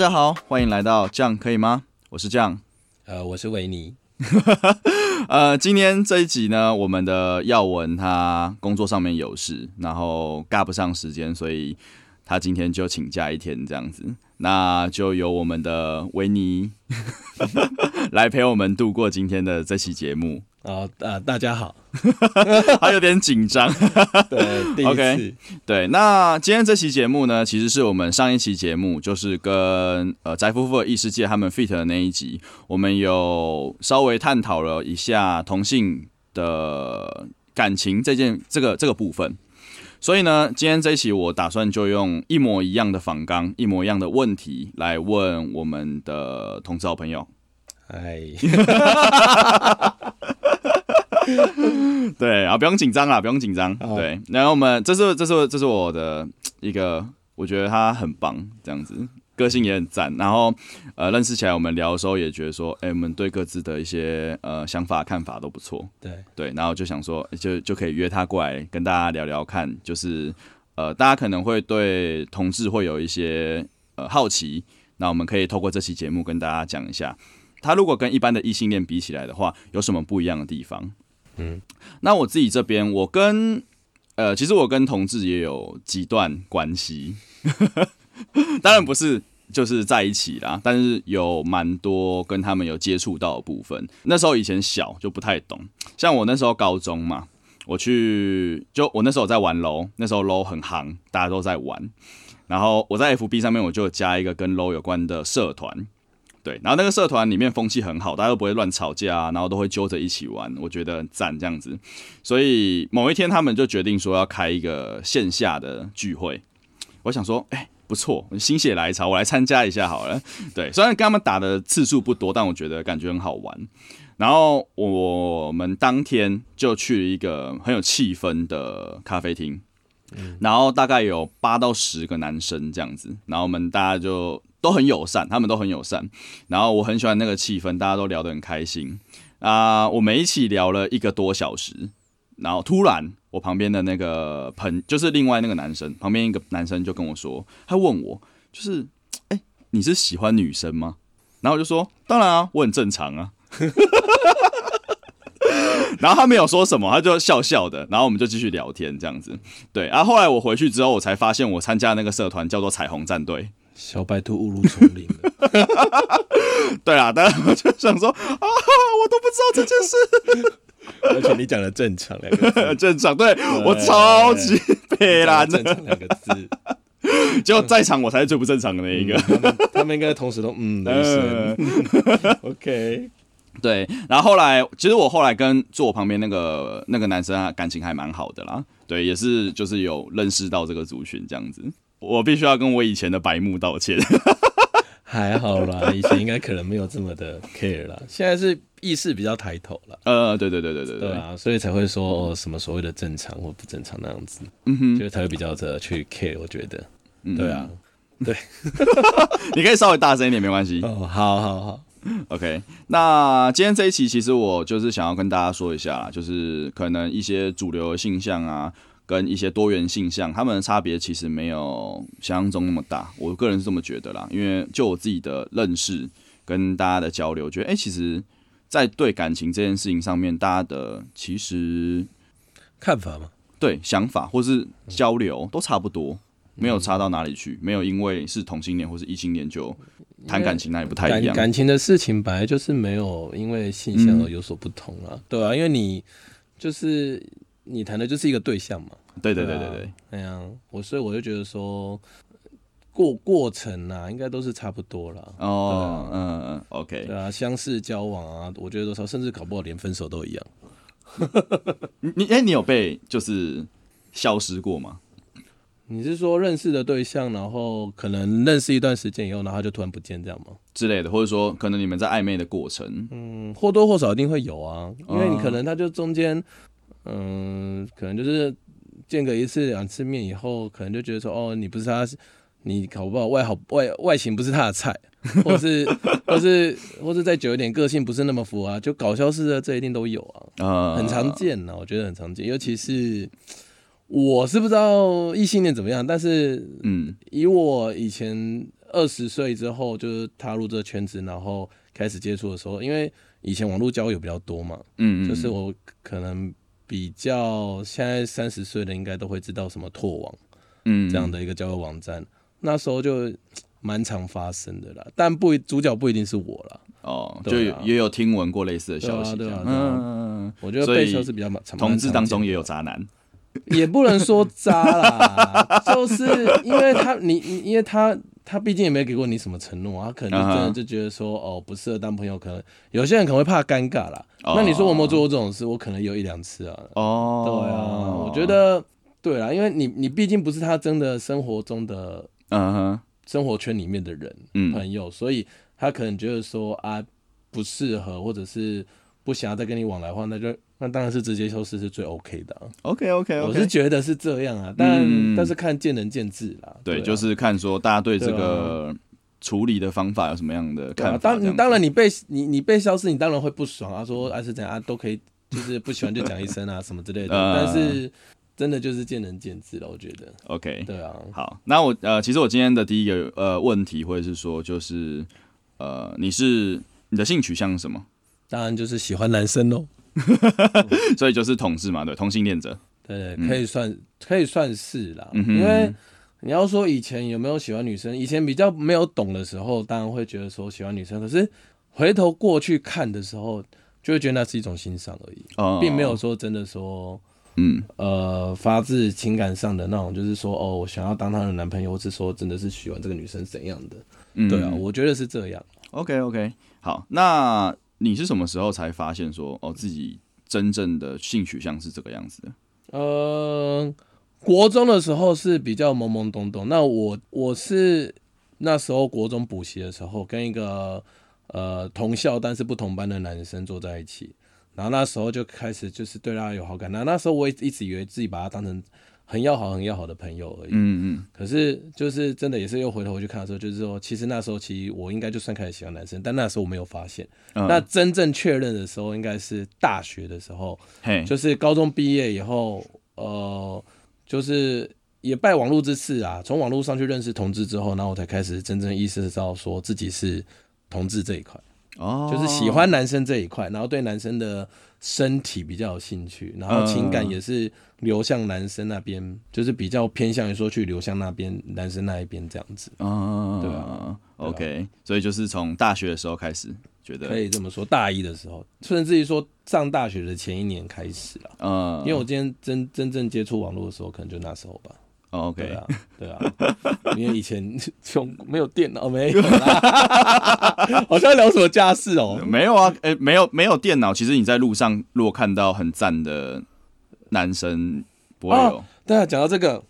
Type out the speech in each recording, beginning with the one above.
大家好，欢迎来到这样可以吗？我是酱。呃，我是维尼。呃，今天这一集呢，我们的耀文他工作上面有事，然后赶不上时间，所以他今天就请假一天这样子。那就由我们的维尼 来陪我们度过今天的这期节目。啊呃，大家好，还有点紧张。对，第一次。对，那今天这期节目呢，其实是我们上一期节目，就是跟呃翟夫妇的异世界他们 fit 的那一集，我们有稍微探讨了一下同性的感情这件这个这个部分。所以呢，今天这一期我打算就用一模一样的仿纲，一模一样的问题来问我们的同志好朋友。哎。对啊，不用紧张啦，不用紧张。对，然后我们这是这是这是我的一个，我觉得他很棒，这样子个性也很赞。然后呃，认识起来我们聊的时候也觉得说，哎，我们对各自的一些呃想法看法都不错。对对，然后就想说，就就可以约他过来跟大家聊聊看，就是呃，大家可能会对同志会有一些呃好奇，那我们可以透过这期节目跟大家讲一下，他如果跟一般的异性恋比起来的话，有什么不一样的地方。嗯，那我自己这边，我跟呃，其实我跟同志也有几段关系，当然不是就是在一起啦，但是有蛮多跟他们有接触到的部分。那时候以前小就不太懂，像我那时候高中嘛，我去就我那时候在玩楼，那时候楼很行，大家都在玩，然后我在 FB 上面我就加一个跟楼有关的社团。对，然后那个社团里面风气很好，大家都不会乱吵架，啊然后都会揪着一起玩，我觉得很赞这样子。所以某一天他们就决定说要开一个线下的聚会，我想说，哎，不错，心血来潮，我来参加一下好了。对，虽然跟他们打的次数不多，但我觉得感觉很好玩。然后我们当天就去了一个很有气氛的咖啡厅，然后大概有八到十个男生这样子，然后我们大家就。都很友善，他们都很友善，然后我很喜欢那个气氛，大家都聊得很开心啊。我们一起聊了一个多小时，然后突然我旁边的那个朋，就是另外那个男生，旁边一个男生就跟我说，他问我，就是哎，你是喜欢女生吗？然后我就说，当然啊，我很正常啊。然后他没有说什么，他就笑笑的，然后我们就继续聊天这样子。对，然后后来我回去之后，我才发现我参加那个社团叫做彩虹战队。小白兔误入丛林了，对啊，但是我就想说啊，我都不知道这件事。而且你讲的正常两个字，正常，对我超级悲啦，正常两个字，结果在场我才是最不正常的那一个。他们应该同时都嗯的，OK，对。然后后来，其实我后来跟坐我旁边那个那个男生啊，感情还蛮好的啦。对，也是就是有认识到这个族群这样子。我必须要跟我以前的白目道歉。还好啦，以前应该可能没有这么的 care 啦，现在是意识比较抬头了。呃，对对对对对对啊，所以才会说什么所谓的正常或不正常那样子，嗯哼，就才会比较的去 care。我觉得，对啊，对，你可以稍微大声一点，没关系。哦，好好好，OK。那今天这一期其实我就是想要跟大家说一下，就是可能一些主流性向啊。跟一些多元性向，他们的差别其实没有想象中那么大。我个人是这么觉得啦，因为就我自己的认识跟大家的交流，觉得哎，其实，在对感情这件事情上面，大家的其实看法嘛，对想法或是交流都差不多，没有差到哪里去。没有因为是同性恋或是异性恋就谈感情，那也不太一样。感情的事情本来就是没有因为性向而有所不同啊，对啊，因为你就是你谈的就是一个对象嘛。对对对对对，那样我所以我就觉得说过过程啊，应该都是差不多了。哦，嗯嗯，OK，对啊，相似交往啊，我觉得多少甚至搞不好连分手都一样。你哎，你有被就是消失过吗？你是说认识的对象，然后可能认识一段时间以后，然后就突然不见这样吗？之类的，或者说可能你们在暧昧的过程，嗯，或多或少一定会有啊，因为你可能他就中间，嗯，可能就是。见个一次两次面以后，可能就觉得说，哦，你不是他，你搞不好外好外外形不是他的菜，或是或是或是再久一点，个性不是那么符啊，就搞消失的这一定都有啊，很常见呢，我觉得很常见，尤其是我是不知道异性恋怎么样，但是嗯，以我以前二十岁之后就是踏入这个圈子，然后开始接触的时候，因为以前网络交友比较多嘛，嗯嗯，就是我可能比较现在三十岁的应该都会知道什么拓网嗯。这样的一个交友网站，那时候就蛮常发生的啦，但不一主角不一定是我啦，哦，就有也有听闻过类似的消息，嗯，我觉得被消是比较常同志当中也，有渣男，也不能说渣啦，就是因为他你你因为他他毕竟也没给过你什么承诺，他可能真的就觉得说哦不适合当朋友，可能有些人可能会怕尴尬啦。哦。那你说我有没有做过这种事？我可能有一两次啊，哦，对啊，我觉，得对啦，因为你你毕竟不是他真的生活中的嗯哼，生活圈里面的人、嗯。朋友，所以他可能觉得说啊不适合，或者是不想要再跟你往来的话，那就那当然是直接消失是最 OK 的啊、，OK OK 我是觉得是这样啊，但、嗯。但是看见仁见智啦。对，啊。就是看说大家对这个处理的方法有什么样的看法，当你当然你被你你被消失，你当然会不爽啊，说啊是怎样啊都可以，就是不喜欢就讲一声啊什么之类的，嗯 但是真的就是见仁见智了，我觉得。OK，对啊，好，那我呃，其实我今天的第一个呃问题或者是说，就是呃，你是你的性取向是什么？当然就是喜欢男生喽。所以就是同志嘛，对，同性恋者。对，可以算、可以算是啦，嗯哼因为你要说以前有没有喜欢女生，以前比较没有懂的时候，当然会觉得说喜欢女生，可是回头过去看的时候，就会觉得那是一种欣赏而已，哦并没有说真的说嗯呃发自情感上的那种，就是说哦，我想要当她的男朋友，或是说真的是喜欢这个女生怎样的？嗯对啊，我觉得是这样。OK OK，好，那你是什么时候才发现说哦自己真正的性取向是这个样子的？呃，国中的时候是比较懵懵懂懂。那我我是那时候国中补习的时候，跟一个呃同校但是不同班的男生坐在一起，然后那时候就开始就是对他有好感。那那时候我也一直以为自己把他当成很要好、很要好的朋友而已。嗯嗯可是就是真的也是又回头回去看的时候，就是说，其实那时候其实我应该就算开始喜欢男生，但那时候我没有发现。嗯，那真正确认的时候，应该是大学的时候。嘿，就是高中毕业以后，呃，就是也拜网络之赐啊，从网络上去认识同志之后，然后我才开始真正意识到说自己是同志这一块，哦，就是喜欢男生这一块，然后对男生的身体比较有兴趣，然后情感也是流向男生那边，就是比较偏向于说去流向那边男生那一边这样子，嗯，对啊，OK，所以就是从大学的时候开始觉得，可以这么说。大一的时候，甚至于说上大学的前一年开始了。嗯，因为我今天真真正接触网络的时候，可能就那时候吧。哦对 OK，啊，对啊，因为以前 穷没有电脑，没有啦，好像聊什么家事哦。没有啊，诶、没有没有电脑，其实你在路上如果看到很赞的男生，不会有，对啊，讲到这个，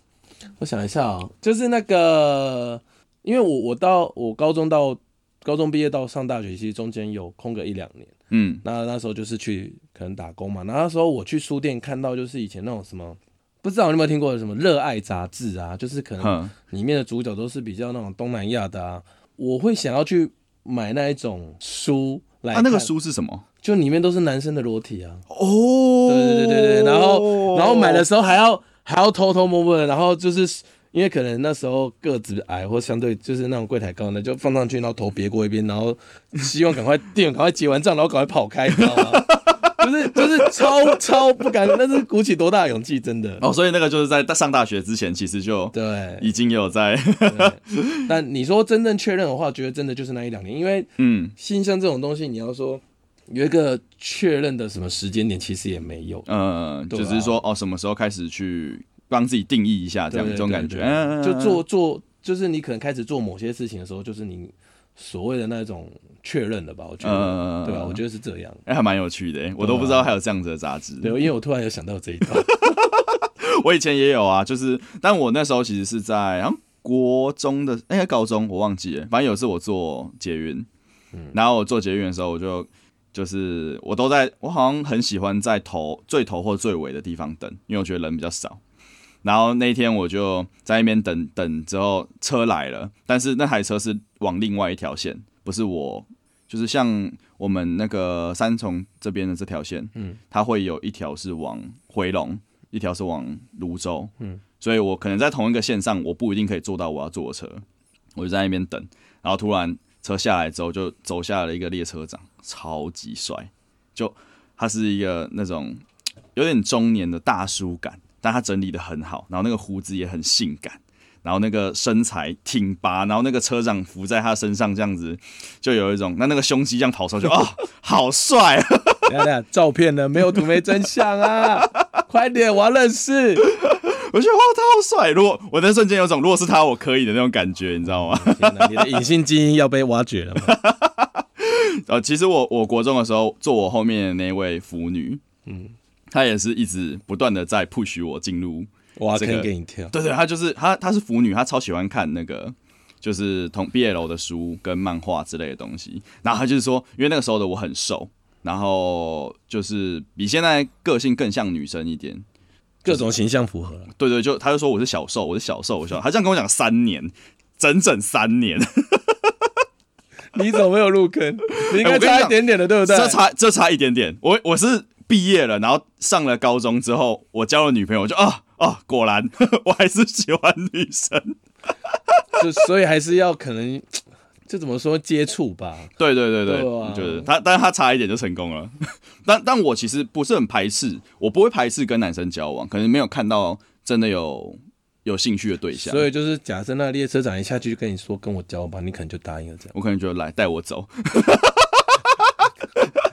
我想一下啊、就是那个，因为我我到我高中到高中毕业到上大学，其实中间有空个一两年，嗯。那那时候就是去可能打工嘛，然后那时候我去书店看到就是以前那种什么。不知道你有没有听过什么热爱杂志啊？就是可能，里面的主角都是比较那种东南亚的啊，我会想要去买那一种书来啊，那个书是什么？就里面都是男生的裸体啊。哦，对对对对对，然后然后买的时候还要还要偷偷摸摸的，然后就是因为可能那时候个子矮或相对就是那种柜台高的，就放上去，然后头别过一边，然后希望赶快 店员赶快结完账，然后赶快跑开，你知道吗？就是就是超超不敢，那是鼓起多大的勇气，真的。哦，所以那个就是在上大学之前，其实就对，已经有在，但你说真正确认的话，觉得真的就是那一两年，因为嗯。新生这种东西，你要说有一个确认的什么时间点，其实也没有。嗯，就只是说哦，什么时候开始去帮自己定义一下这样一种感觉，就做做，就是你可能开始做某些事情的时候，就是你所谓的那种确认的吧？我觉得，嗯对吧、我觉得是这样。哎，还蛮有趣的，我都不知道还有这样子的杂志。对，因为我突然有想到这一段。我以前也有啊，就是，但我那时候其实是在啊国中的，哎、高中我忘记了，反正有一次我坐捷运，然后我坐捷运的时候，我就就是我都在，我好像很喜欢在头最头或最尾的地方等，因为我觉得人比较少。然后那一天我就在那边等等之后车来了，但是那台车是往另外一条线，不是我，就是像我们那个三重这边的这条线，嗯，它会有一条是往回龙，一条是往泸州，嗯，所以我可能在同一个线上，我不一定可以坐到我要坐的车，我就在那边等，然后突然车下来之后，就走下了一个列车长，超级帅，就他是一个那种有点中年的大叔感，但他整理的很好，然后那个胡子也很性感。然后那个身材挺拔，然后那个车长扶在他身上，这样子就有一种那那个胸肌这样跑出去，哦，好帅！等下照片呢？没有图没真相啊！快点，我要认识。我觉得哇，他好帅！如果我那瞬间有种，如果是他，我可以的那种感觉，你知道吗？你的隐性基因要被挖掘了吗？呃，其实我我国中的时候，坐我后面的那位腐女，嗯，她也是一直不断的在 push 我进入。挖坑给你跳，对对，她就是她，她是腐女，她超喜欢看那个就是同毕业楼的书跟漫画之类的东西。然后她就是说，因为那个时候的我很瘦，然后就是比现在个性更像女生一点，各种形象符合。对对，就她就说我是小瘦，我是小瘦，我小，她这样跟我讲三年，整整三年。你怎么没有入坑？你应该差一点点的，对不对？这差这差一点点。我我是毕业了，然后上了高中之后，我交了女朋友，就啊。哦，果然 我还是喜欢女生，就所以还是要可能，就怎么说接触吧。对对对对，就是他，但是他差一点就成功了。但但我其实不是很排斥，我不会排斥跟男生交往，可能没有看到真的有有兴趣的对象。所以就是假设那列车长一下去就跟你说跟我交往，你可能就答应了这样。我可能就来带我走，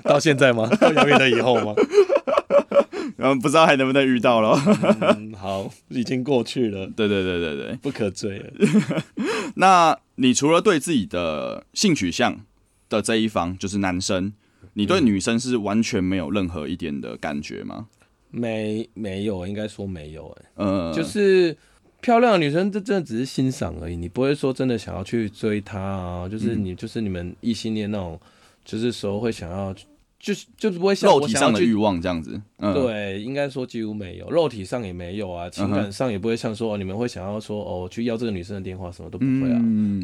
到现在吗？到遥远的以后吗？然后不知道还能不能遇到了。好，已经过去了。对对对对对，不可追了。那你除了对自己的性取向的这一方，就是男生，你对女生是完全没有任何一点的感觉吗？没，没有，应该说没有。哎，嗯，就是漂亮的女生，这真的只是欣赏而已，你不会说真的想要去追她啊。就是你，就是你们异性恋那种，就是说会想要。就是就是不会像肉体上的欲望这样子，对，应该说几乎没有，肉体上也没有啊，情感上也不会像说你们会想要说哦去要这个女生的电话，什么都不会啊。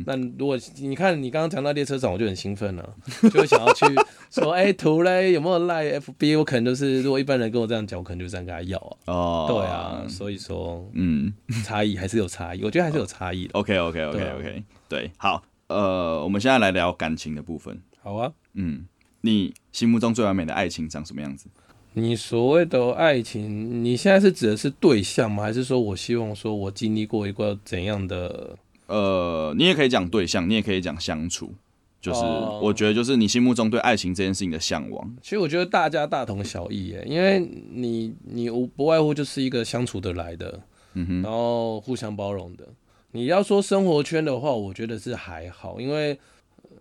那如果你看你刚刚讲到列车长，我就很兴奋了，就会想要去 说哎图嘞有没有赖 FB？我可能就是如果一般人跟我这样讲，我可能就这样跟他要啊。哦，对啊，所以说嗯，差异还是有差异，我觉得还是有差异的。OK OK OK OK，对，好，呃，我们现在来聊感情的部分。好啊，嗯。你心目中最完美的爱情长什么样子？你所谓的爱情，你现在是指的是对象吗？还是说我希望说我经历过一个怎样的？呃，你也可以讲对象，你也可以讲相处。就是我觉得，就是你心目中对爱情这件事情的向往。其实我觉得大家大同小异耶，因为你你无不外乎就是一个相处得来的，嗯哼，然后互相包容的。你要说生活圈的话，我觉得是还好，因为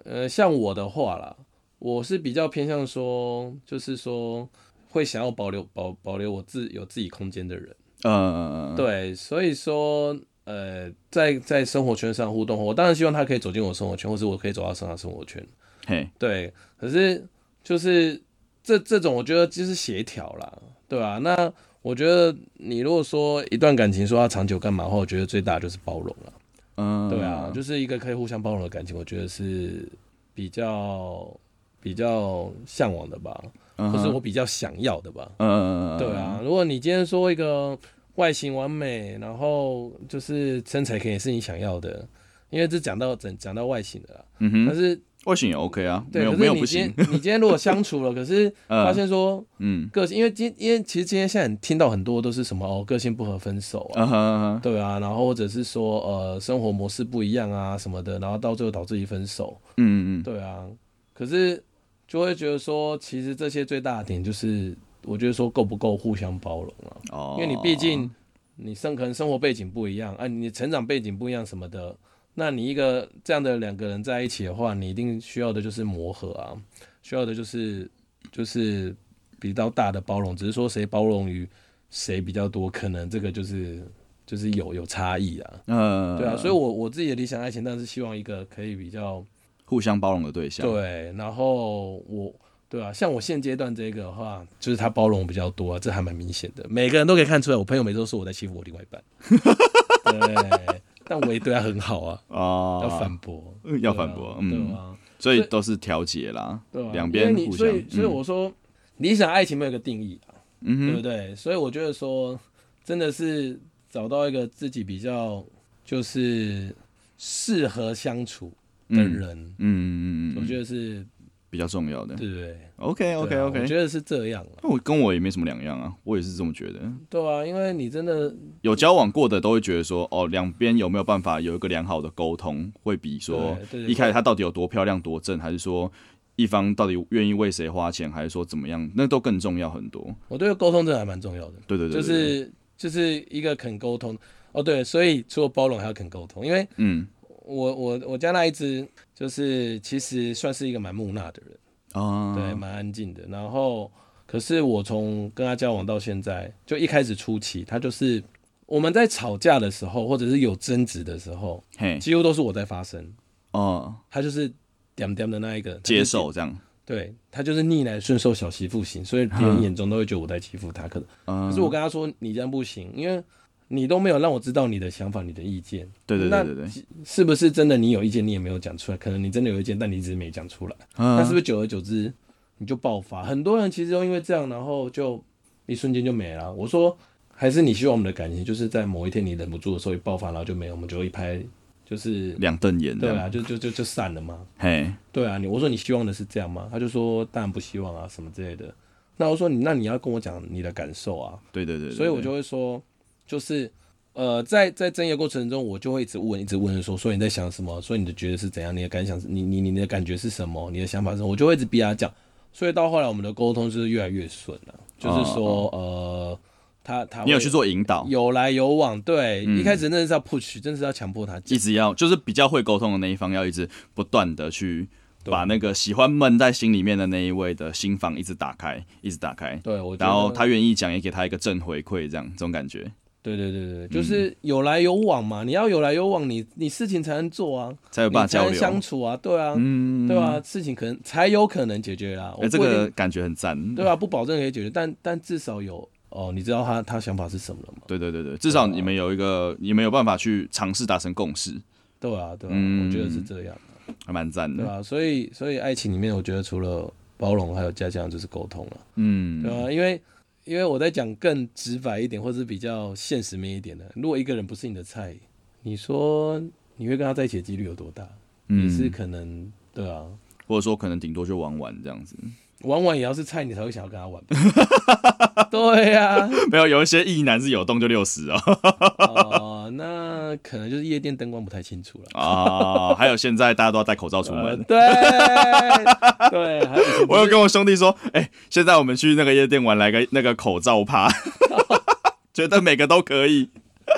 呃，像我的话啦。我是比较偏向说，就是说会想要保留保保留我自有自己空间的人，嗯，对，所以说，呃，在在生活圈上互动，我当然希望他可以走进我生活圈，或是我可以走到他生活圈，嘿，对，可是就是这这种，我觉得就是协调啦，对吧？那我觉得你如果说一段感情说要长久干嘛的话，我觉得最大就是包容了，嗯，对啊，就是一个可以互相包容的感情，我觉得是比较。比较向往的吧，或是我比较想要的吧。嗯嗯嗯对啊，如果你今天说一个外形完美，然后就是身材肯定是你想要的，因为这讲到整讲到外形的啦。嗯哼。但是外形也 OK 啊，没有没有不行。你今天如果相处了，可是发现说，嗯，个性，因为今因为其实今天现在听到很多都是什么哦，个性不合分手啊，对啊，然后或者是说呃生活模式不一样啊什么的，然后到最后导致于分手。嗯嗯。对啊，可是。就会觉得说，其实这些最大的点就是，我觉得说够不够互相包容啊？哦，因为你毕竟你生可能生活背景不一样，啊，你成长背景不一样什么的，那你一个这样的两个人在一起的话，你一定需要的就是磨合啊，需要的就是就是比较大的包容，只是说谁包容于谁比较多，可能这个就是就是有有差异啊。嗯，对啊，所以我我自己的理想爱情，但是希望一个可以比较。互相包容的对象，对，然后我，对啊，像我现阶段这个的话，就是他包容比较多，啊这还蛮明显的，每个人都可以看出来。我朋友每次都说我在欺负我另外一半，对，但我也对他很好啊，哦，要反驳，要反驳，嗯，所以都是调节啦，对两边互相，所以，所以我说理想爱情没有个定义啊，嗯对不对？所以我觉得说，真的是找到一个自己比较就是。适合相处的人，嗯嗯嗯嗯，我觉得是比较重要的。对不对。OK OK 对啊 OK，我觉得是这样啊，我跟我也没什么两样啊，我也是这么觉得。对啊，因为你真的有交往过的都会觉得说，哦，两边有没有办法有一个良好的沟通，会比说对对对。一开始她到底有多漂亮多正，还是说一方到底愿意为谁花钱，还是说怎么样，那都更重要很多。我觉得沟通真的还蛮重要的，对对对就对对。是就是一个肯沟通。哦，对，所以除了包容还要肯沟通，因为嗯我我我家那一只就是其实算是一个蛮木讷的人，啊，对，蛮安静的。然后，可是我从跟他交往到现在，就一开始初期，他就是我们在吵架的时候，或者是有争执的时候，嘿几乎都是我在发声，哦，他就是点点的那一个接，受这样，对他就是逆来顺受小媳妇型，所以别人眼中都会觉得我在欺负他。可嗯，可是我跟他说，你这样不行，因为你都没有让我知道你的想法、你的意见。对对对对对，是不是真的你有意见，你也没有讲出来？可能你真的有意见，但你一直没讲出来。嗯那是不是久而久之你就爆发？很多人其实都因为这样，然后就一瞬间就没了。我说，还是你希望我们的感情就是在某一天你忍不住的时候一爆发，然后就没有，我们就一拍就是两瞪眼对啊，就就就就散了嘛。嘿，对啊，你我说你希望的是这样吗？他就说当然不希望啊，什么之类的。那我说你那你要跟我讲你的感受啊，对对对，对所以我就会说，就是呃，在在争议的过程中，我就会一直问，一直问说，所以你在想什么？所以你的觉得是怎样？你的感想是，你你你的感觉是什么？你的想法是什么？我就会一直逼他讲。所以到后来，我们的沟通就是越来越顺了。就是说，呃，他他会你有去做引导，有来有往，对，嗯一开始真的是要 push，真的是要强迫他一。直要就是比较会沟通的那一方，要一直不断的去把那个喜欢闷在心里面的那一位的心房一直打开，一直打开，对，我然后他愿意讲，也给他一个正回馈，这样这种感觉对对对对，就是有来有往嘛。你要有来有往，你你事情才能做啊，才有办法你才能交流。相处啊，对啊，嗯，对啊，事情可能才有可能解决啦。我哎，这个感觉很赞。对啊，不保证可以解决，但但至少有哦，你知道他他想法是什么了吗？对对对对，至少你们有一个，你们有办法去尝试达成共识，对啊，对我觉得是这样，还蛮赞的。对啊，所以所以爱情里面，我觉得除了包容，还有加强就是沟通了，嗯对，啊，因为因为我在讲更直白一点，或是比较现实面一点的，如果一个人不是你的菜，你说你会跟他在一起的几率有多大？嗯也是可能，对啊，或者说可能顶多就玩玩这样子。玩玩也要是菜，你才会想要跟他玩吧。对呀、没有，有一些异男是有动就六十哦。哦，那可能就是夜店灯光不太清楚了。啊，还有现在大家都要戴口罩出呃门。对对，还有我有跟我兄弟说，哎、现在我们去那个夜店玩，来个那个口罩趴，觉得每个都可以。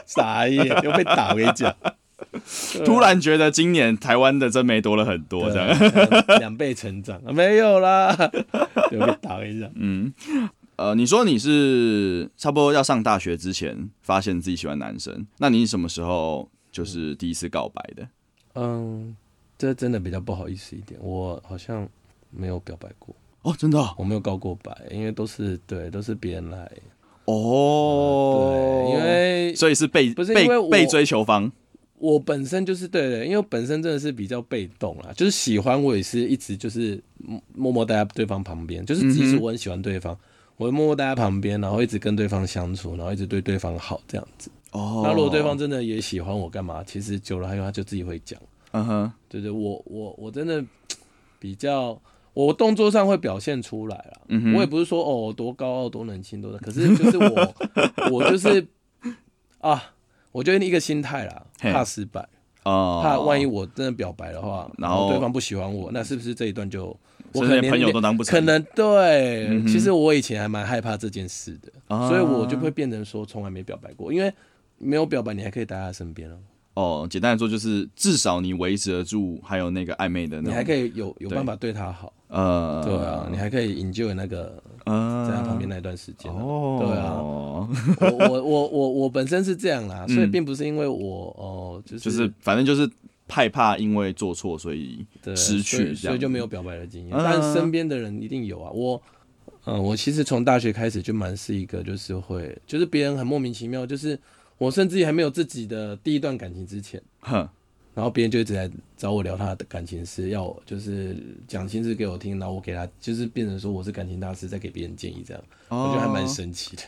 傻眼，又被打，我跟你讲。突然觉得今年台湾的真没多了很多，这样。两倍成长，啊没有啦，又被打，我跟你讲。嗯，呃，你说你是差不多要上大学之前发现自己喜欢男生，那你什么时候就是第一次告白的？嗯，这真的比较不好意思一点，我好像没有表白过，哦，真的哦，我没有告过白，因为都是对，都是别人来。哦对，因为所以是被不是被被追求方，我本身就是对的，因为我本身真的是比较被动啦，就是喜欢我也是一直就是默默待在对方旁边，就是即使我很喜欢对方，我会默默待在旁边，然后一直跟对方相处，然后一直对对方好这样子。哦，那如果对方真的也喜欢我，干嘛？其实久了还有他就自己会讲，嗯哼，对对，我我我真的比较。我动作上会表现出来啦，嗯哼我也不是说哦多高傲多冷清多的，可是就是我 我就是啊，我觉得一个心态啦，怕失败，哦，怕万一我真的表白的话，然后对方不喜欢我，那是不是这一段就我可能连朋友都当不成，可能对？嗯其实我以前还蛮害怕这件事的，啊所以我就会变成说从来没表白过，因为没有表白，你还可以待在他身边哦，哦，简单来说就是至少你维持得住，还有那个暧昧的你还可以有有对办法对他好，呃，对啊，你还可以 enjoy 那个呃在他旁边那段时间啊。哦，对啊，我我我我我本身是这样啦，所以嗯并不是因为我哦，就是就是反正就是害怕因为做错，所以对失去所以就没有表白的经验。嗯但身边的人一定有啊。我，嗯，我其实从大学开始就蛮是一个，就是会，就是别人很莫名其妙，就是我甚至还没有自己的第一段感情之前，哼，然后别人就一直在找我聊他的感情事，要我就是讲心事给我听，然后我给他，就是变成说我是感情大师，在给别人建议这样，我觉得还蛮哦神奇的，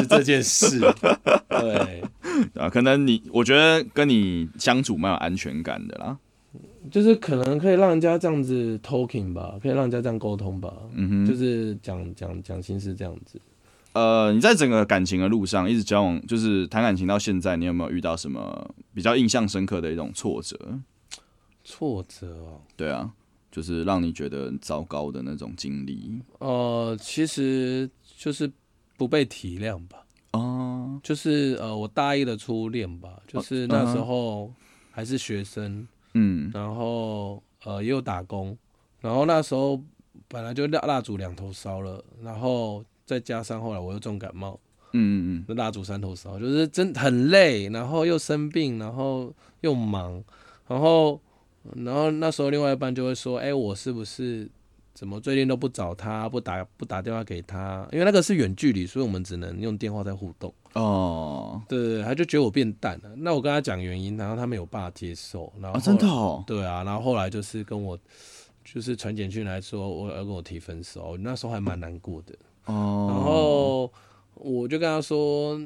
是这件事。对，啊，可能你我觉得跟你相处蛮有安全感的啦。就是可能可以让人家这样子 talking 吧，可以让人家这样沟通吧，嗯哼，就是讲讲讲心事这样子。呃，你在整个感情的路上一直交往，就是谈感情到现在，你有没有遇到什么比较印象深刻的一种挫折？挫折哦，对啊，就是让你觉得很糟糕的那种经历。呃，其实就是不被体谅吧。哦，就是呃，我大一的初恋吧，就是那时候还是学生，嗯然后呃也有打工，然后那时候本来就蜡蜡烛两头烧了，然后再加上后来我又重感冒，嗯嗯那蜡烛三头烧，就是真很累，然后又生病，然后又忙，然后然后那时候另外一半就会说，哎、我是不是怎么最近都不找他，不打不打电话给他？因为那个是远距离，所以我们只能用电话在互动。嗯，哦，对对对，他就觉得我变淡了。那我跟他讲原因，然后他没有办法接受，然后啊，后真的哦，对啊，然后后来就是跟我就是传简讯来说，我要跟我提分手，那时候还蛮难过的。哦，然后我就跟他说，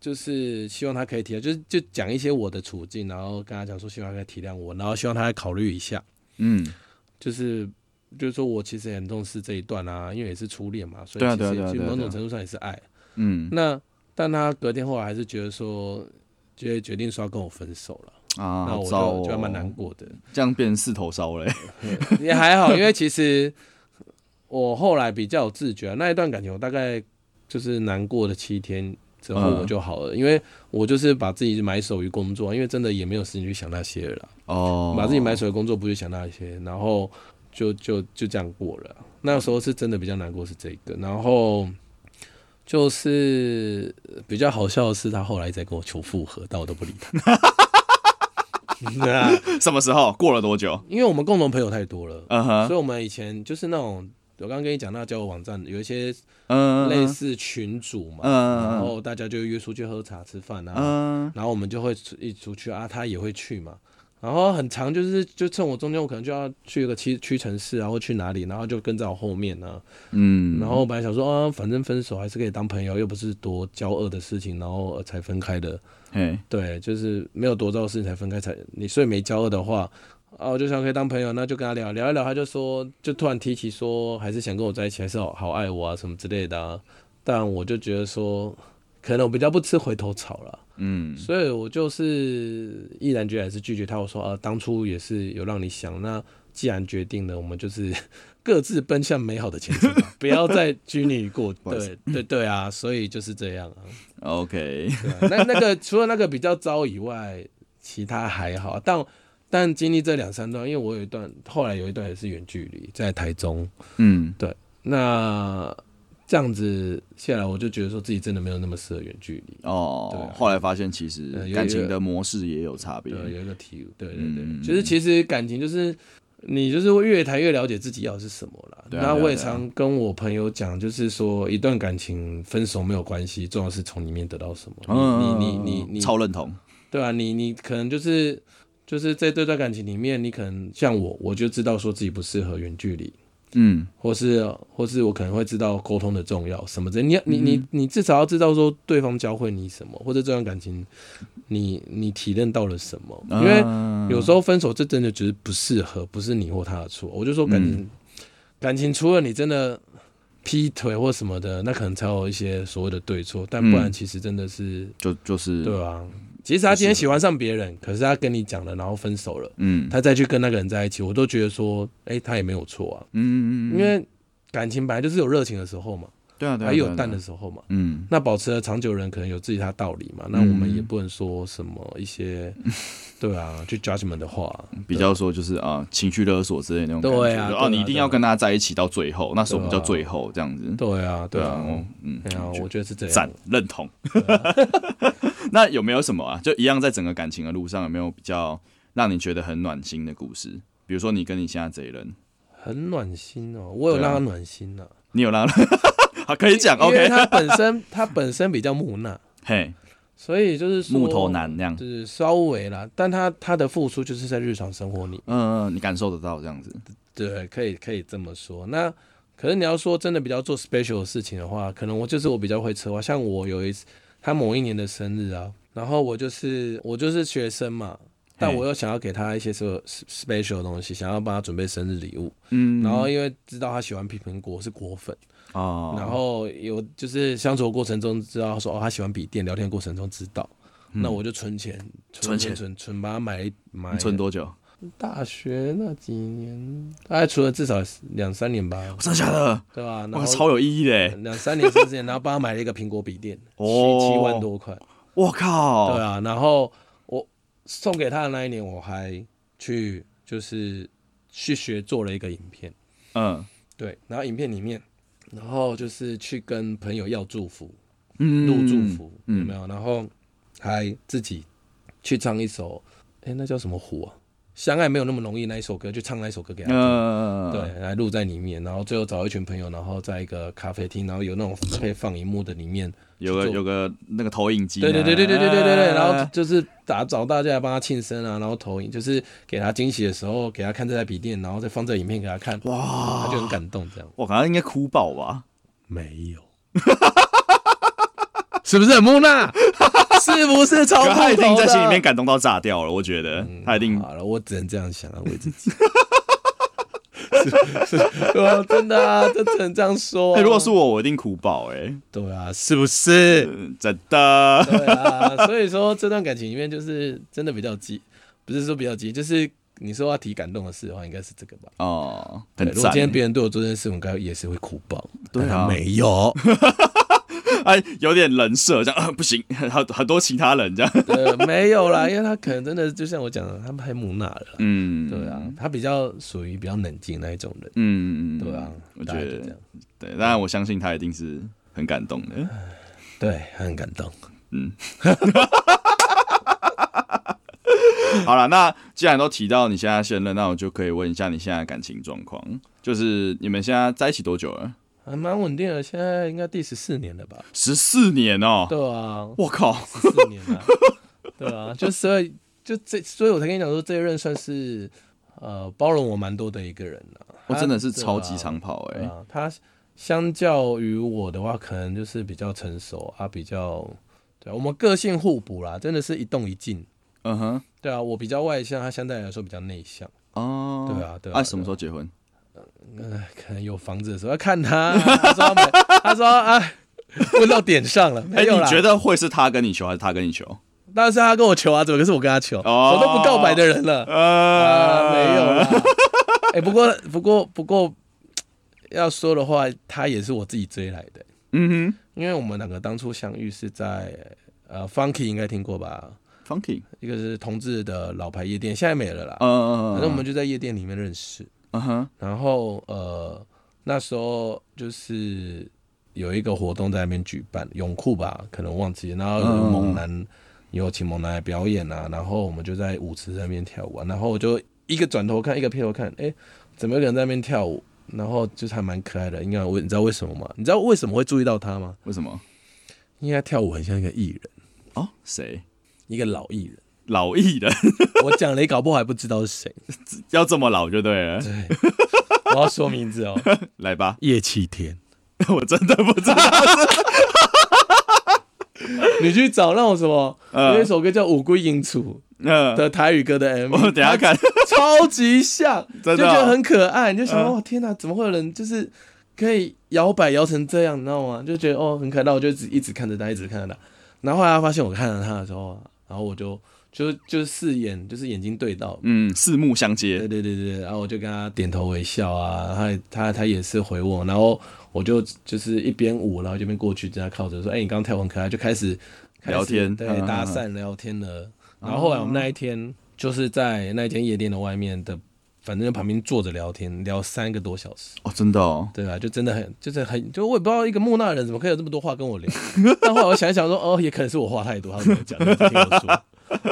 就是希望他可以体谅，就是就讲一些我的处境，然后跟他讲说希望他可以体谅我，然后希望他来考虑一下，嗯，就是就是说我其实也很重视这一段啊，因为也是初恋嘛，所以其实某种程度上也是爱。嗯那但他隔天后来还是觉得说，决决定说要跟我分手了，啊，那我就就还蛮难过的。这样变成四头烧嘞。也还好，因为其实我后来比较有自觉、啊，那一段感情我大概就是难过了七天之后嗯我就好了，因为我就是把自己埋首于工作，因为真的也没有时间去想那些了，哦，把自己埋首于工作，不去想那些，然后就就就这样过了。那时候是真的比较难过是这个，然后就是比较好笑的是，他后来在跟我求复合，但我都不理他。对啊，什么时候？过了多久？因为我们共同朋友太多了，嗯哼，所以我们以前就是那种，我刚刚跟你讲那交友网站，有一些嗯，类似群组嘛，嗯然后大家就约出去喝茶吃饭啊，嗯然后我们就会一起出去啊，他也会去嘛。然后很长，就是就趁我中间，我可能就要去一个屈屈臣氏啊，或去哪里，然后就跟在我后面呢、嗯，然后我本来想说啊，反正分手还是可以当朋友，又不是多骄恶的事情，然后呃才分开的。嘿，对，就是没有多糟的事情才分开才，你所以没骄恶的话，啊，我就想可以当朋友，那就跟他聊聊一聊，他就说，就突然提起说，还是想跟我在一起，还是好好爱我啊什么之类的啊。但我就觉得说，可能我比较不吃回头草了，嗯所以我就是毅然决然是拒绝他。我说啊，当初也是有让你想，那既然决定了，我们就是各自奔向美好的前程吧，不要再拘泥于过。对对对啊，所以就是这样啊。，OK，啊，那那个除了那个比较糟以外，其他还好。但但经历这两三段，因为我有一段后来有一段也是远距离，在台中，嗯对那这样子下来，我就觉得说自己真的没有那么适合远距离。对哦啊，后来发现其实感情的模式也有差别，对，有一个体悟，对对对，嗯就是其实感情就是。你就是会越谈越了解自己要的是什么啦。对啊那我也常跟我朋友讲，就是说一段感情分手没有关系，重要是从里面得到什么。嗯，你你你你你超认同，对啊，你你可能就是就是在这段感情里面，你可能像我，我就知道说自己不适合远距离，嗯或是或是我可能会知道沟通的重要什么的。你要你你你至少要知道说对方教会你什么，或者这段感情你你体认到了什么，因为有时候分手这真的只是不适合，不是你或他的错。我就说感情、感情除了你真的。劈腿或什么的，那可能才有一些所谓的对错，但不然嗯其实真的是就就是对啊，即使他今天喜欢上别人，可是他跟你讲了，然后分手了，嗯。他再去跟那个人在一起，我都觉得说，哎、他也没有错啊，嗯嗯，因为感情本来就是有热情的时候嘛，对啊对啊，还有淡的时候嘛。嗯那保持了长久人可能有自己他道理嘛，那我们也不能说什么一些，对啊，去 judgment 的话，比较说就是啊情绪勒索之类的那种对啊哦你一定要跟他在一起到最后，那时候我们叫最后这样子？对啊，对啊，哦嗯对啊，我觉得是这样赞。认同。那有没有什么啊？就一样在整个感情的路上，有没有比较让你觉得很暖心的故事？比如说你跟你现在这一人，很暖心哦，我有让他暖心呐、你有让他好可以讲，OK？他本身 他本身比较木讷，嘿，所以就是木头男那样，就是稍微啦，但他他的付出就是在日常生活里，嗯嗯，你感受得到这样子，对，可以可以这么说。那可是你要说真的比较做 special 的事情的话，可能我就是我比较会策划，像我有一次他某一年的生日啊，然后我就是我就是学生嘛，但我又想要给他一些说 special 的东西，想要帮他准备生日礼物。嗯，然后因为知道他喜欢皮苹果是果粉，哦，然后有就是相处的过程中知道说哦他喜欢笔电，聊天过程中知道，那我就存钱，存钱存存把它买买你存多久？大学那几年，大概除了至少两三年吧，真的假的？对吧？然哇，超有意义嘞！两三年之前，然后帮他买了一个苹果笔电，七哦七万多块，我靠！对啊。然后我送给他的那一年，我还去就是去学做了一个影片，嗯对，然后影片里面，然后就是去跟朋友要祝福，嗯，录祝福，嗯有没有？然后还自己去唱一首，哎，那叫什么湖啊？相爱没有那么容易那一首歌，就唱那一首歌给他听。嗯，对，来录在里面，然后最后找一群朋友，然后在一个咖啡厅，然后有那种可以放荧幕的里面，有个有个那个投影机，对对对对对对对对对，然后啊就是打找大家来帮他庆生啊，然后投影，就是给他惊喜的时候，给他看这台笔电，然后再放这影片给他看，哇他就很感动这样。我好像应该哭爆吧？没有，是不是很木讷？是不是超可他一定在心里面感动到炸掉了，我觉得他一定好了，我只能这样想安慰自己。是是，真的啊，这只能这样说、如果是我，我一定哭爆哎，对啊，是不是？嗯真的。对啊，所以说这段感情里面就是真的比较急，不是说比较急，就是你说要提感动的事的话，应该是这个吧。哦，如果今天别人对我做这件事，我应该也是会哭爆。对啊没有，哎，有点人设，这样、呃、不行，很很多其他人这样，呃，没有啦，因为他可能真的就像我讲的，他太木讷了啦。嗯，对啊，他比较属于比较冷静那一种人。嗯，嗯，对啊，我觉得。对，当然我相信他一定是很感动的，对，很感动。嗯。好了，那既然都提到你现在现任，那我就可以问一下你现在感情状况，就是你们现在在一起多久了？还蛮稳定的，现在应该第十四年了吧？十四年哦、对啊，我靠，十四年了，对啊，就所以就这，所以我才跟你讲说，这一任算是呃包容我蛮多的一个人了。我真的是超级长跑哎、对啊，他相较于我的话，可能就是比较成熟啊，比较对啊、我们个性互补啦，真的是一动一静。嗯哼，对啊，我比较外向，他相对来说比较内向。哦，对啊对啊啊，什么时候结婚？呃，可能有房子的时候要看他，他说要买，他说啊，问到点上了，哎、没有啦。你觉得会是他跟你求，还是他跟你求？当然是他跟我求啊，怎么可是我跟他求？哦我都不告白的人了。呃啊，没有啦。哎、不过不过不过，要说的话，他也是我自己追来的，嗯哼因为我们两个当初相遇是在呃 Funky 应该听过吧？，Funky，一个是同志的老牌夜店，现在没了啦。嗯嗯，反正我们就在夜店里面认识，嗯哼，然后呃那时候就是有一个活动在那边举办，泳裤吧，可能忘记了，然后有嗯猛男有请猛男来表演啊，然后我们就在舞池那边跳舞、啊，然后我就一个转头看，一个撇头看，哎、怎么有个人在那边跳舞？然后就是还蛮可爱的，应该我你知道为什么吗？你知道为什么会注意到他吗？为什么？因为他跳舞很像一个艺人，哦，谁？一个老艺人。老艺人。我讲了，你搞不好还不知道是谁。要这么老就对了，对，我要说名字哦，来吧，叶启田。我真的不知道。你去找那种什么，嗯。有一首歌叫《五龟迎楚》嗯，的台语歌的 MV，我等下看，超级像，真的哦。就觉得很可爱，你就想嗯。哦天哪，怎么会有人就是可以摇摆摇成这样，你知道吗？就觉得哦很可爱，那我就一直一直看着他，一直看着他，然后后来发现我看着他的时候啊，然后我就就就是四眼，就是眼睛对到。嗯，四目相接对，对对对，然后我就跟他点头微笑啊，他也他他也是回我，然后我就就是一边舞，然后这边过去跟他靠着说，哎、你刚刚跳很可爱，就开始聊天对，嗯搭讪聊天了。然后后来我们那一天就是在那间夜店的外面的，反正旁边坐着聊天，聊三个多小时，哦，真的哦，对啊？就真的很就是很，就我也不知道一个木讷的人怎么可以有这么多话跟我聊。但后来我想一想说，哦，也可能是我话太多，他没有讲，听我说。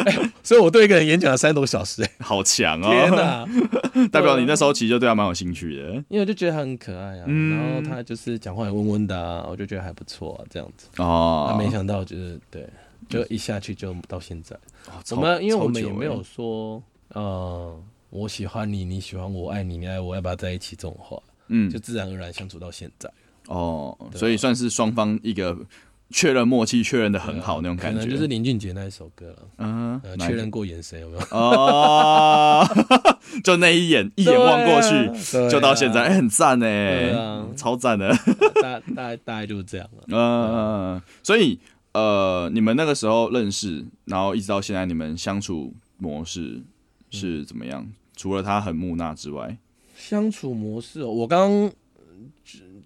哎 所以我对一个人演讲了三个多小时、哎好强天哦，哪！代表你那时候其实就对他蛮有兴趣的因为我就觉得他很可爱啊，嗯然后他就是讲话也温温的啊，我就觉得还不错啊，这样子。啊，哦。没想到就是对，就一下去就到现在。哦超我们因为我们也没有说，呃，我喜欢你，你喜欢我，爱你，你爱我，要不要在一起这种话，嗯就自然而然相处到现在。哦，所以算是双方一个确认默契，确认的很好那种感觉，可能就是林俊杰那一首歌了。嗯，确认过眼神有没有？哦，就那一眼，一眼望过去，啊就到现在，哎、很赞对哎啊，超赞的。大大概大概就是这样了。嗯，所以呃，你们那个时候认识，然后一直到现在，你们相处模式是怎么样？除了他很木讷之外，相处模式哦，我刚刚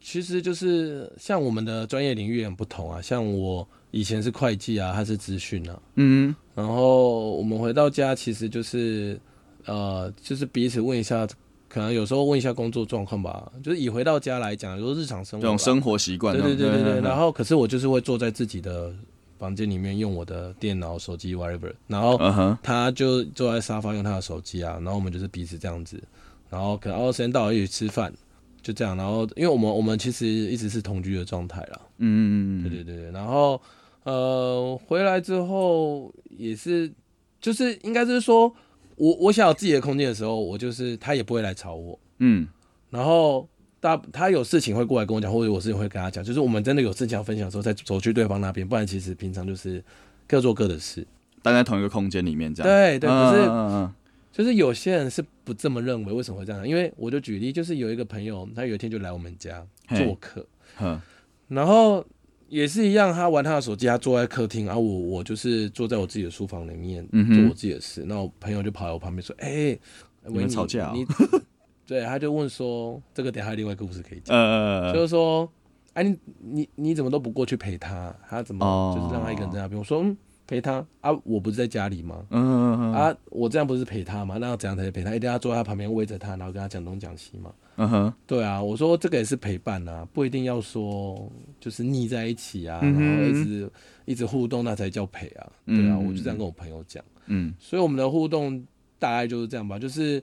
其实就是像我们的专业领域也很不同啊，像我以前是会计啊，他是资讯啊，嗯。然后我们回到家其实就是呃，就是彼此问一下，可能有时候问一下工作状况吧，就是以回到家来讲，就是日常生活这种生活习惯，对对对对对，然后后可是我就是会坐在自己的房间里面用我的电脑、手机 whatever，然后他就坐在沙发用他的手机啊，然后我们就是彼此这样子，然后可能哦时间到了一起吃饭，就这样，然后因为我们我们其实一直是同居的状态啦，嗯嗯嗯对对对对，然后呃回来之后也是就是应该是说我我想有自己的空间的时候，我就是他也不会来吵我，嗯。然后大他有事情会过来跟我讲，或者我事情会跟他讲，就是我们真的有事情要分享的时候，再走去对方那边，不然其实平常就是各做各的事。待在同一个空间里面这样，对对，可是嗯嗯就是有些人是不这么认为，为什么会这样？因为我就举例，就是有一个朋友，他有一天就来我们家做客，嗯然后也是一样，他玩他的手机，他坐在客厅，然后我我就是坐在我自己的书房里面嗯做我自己的事。那我朋友就跑来我旁边说：“哎、你们吵架哦你对，他就问说：“这个等下还有另外一个故事可以讲。”呃就是说，哎、你你你怎么都不过去陪他？他怎么哦就是让他一个人在那边？我说、嗯、陪他啊，我不是在家里吗？嗯嗯嗯啊，我这样不是陪他吗？那要怎样才是陪他？一定要坐在他旁边围着他，然后跟他讲东讲西吗？嗯哼，对啊，我说这个也是陪伴啊，不一定要说就是腻在一起啊，然后一直一直互动，那才叫陪啊。对啊，嗯我就这样跟我朋友讲，嗯，所以我们的互动大概就是这样吧，就是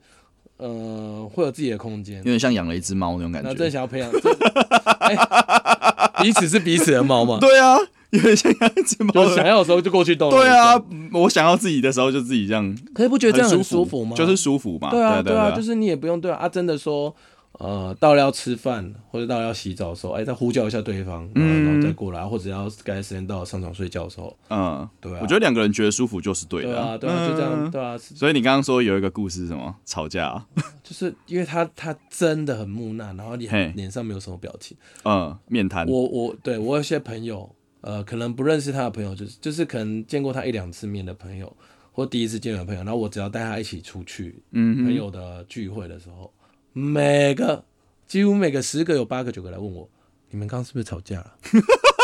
呃会有自己的空间有，点像养了一只猫那种感觉那真的。想要培养，彼此是彼此的猫嘛，对啊，有点像养一只猫就想。要的时候就过去动。对啊，，我想要自己的时候就自己这样，可是不觉得这样很舒舒服吗？就是舒服嘛。对啊，对啊，就是是你也不用对啊，啊，真的说，呃，到了要吃饭或者到了要洗澡的时候，哎、再呼叫一下对方，嗯，然后再过来，或者要该时间到了上床睡觉的时候，嗯，对啊，我觉得两个人觉得舒服就是对的。对啊，对啊，就这样，嗯对啊，所以你刚刚说有一个故事是什么？吵架啊？就是因为他他真的很木讷，然后嘿脸脸上没有什么表情。嗯，面瘫。我我对我有些朋友，呃，可能不认识他的朋友，就是就是可能见过他一两次面的朋友，或第一次见面的朋友，然后我只要带他一起出去，嗯，朋友的聚会的时候，每个几乎每个十个有八个九个来问我，你们刚刚是不是吵架了？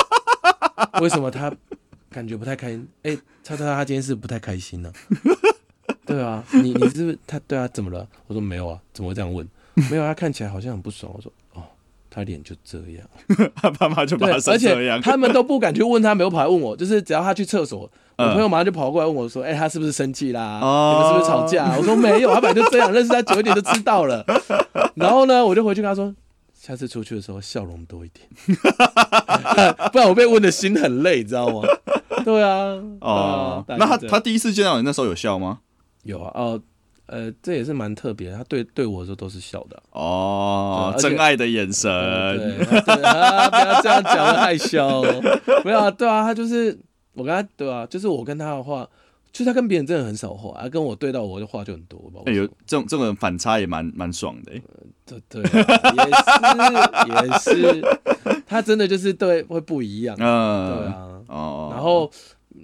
为什么他感觉不太开心？哎、叉叉他今天是不太开心呢、对啊，你你是不是他对啊？怎么了？我说没有啊，怎么会这样问？没有，他看起来好像很不爽。我说哦，他脸就这样。他爸妈就把对，他生而这样且。他们都不敢去问他，没有跑来问我，就是只要他去厕所，我嗯朋友马上就跑过来问我说：“哎、他是不是生气啦？哦你们是不是吵架？”我说：“没有，他本来就这样，认识他久一点就知道了。”然后呢，我就回去跟他说：“下次出去的时候笑容多一点，不然我被问的心很累，你知道吗？”对啊，哦，那他他第一次见到你那时候有笑吗？有啊，哦，呃，这也是蛮特别，他对对我的时候都是笑的啊。哦，真爱的眼神。对对啊，不要这样讲，我害羞。没有啊，对啊，他就是我跟他，对啊，就是我跟他的话，就是他跟别人真的很少话，啊，跟我对到我的话就很多，哎、有这种这种反差也蛮蛮爽的、欸。对对啊，也是也是，他真的就是对会不一样，嗯，对啊。哦，然后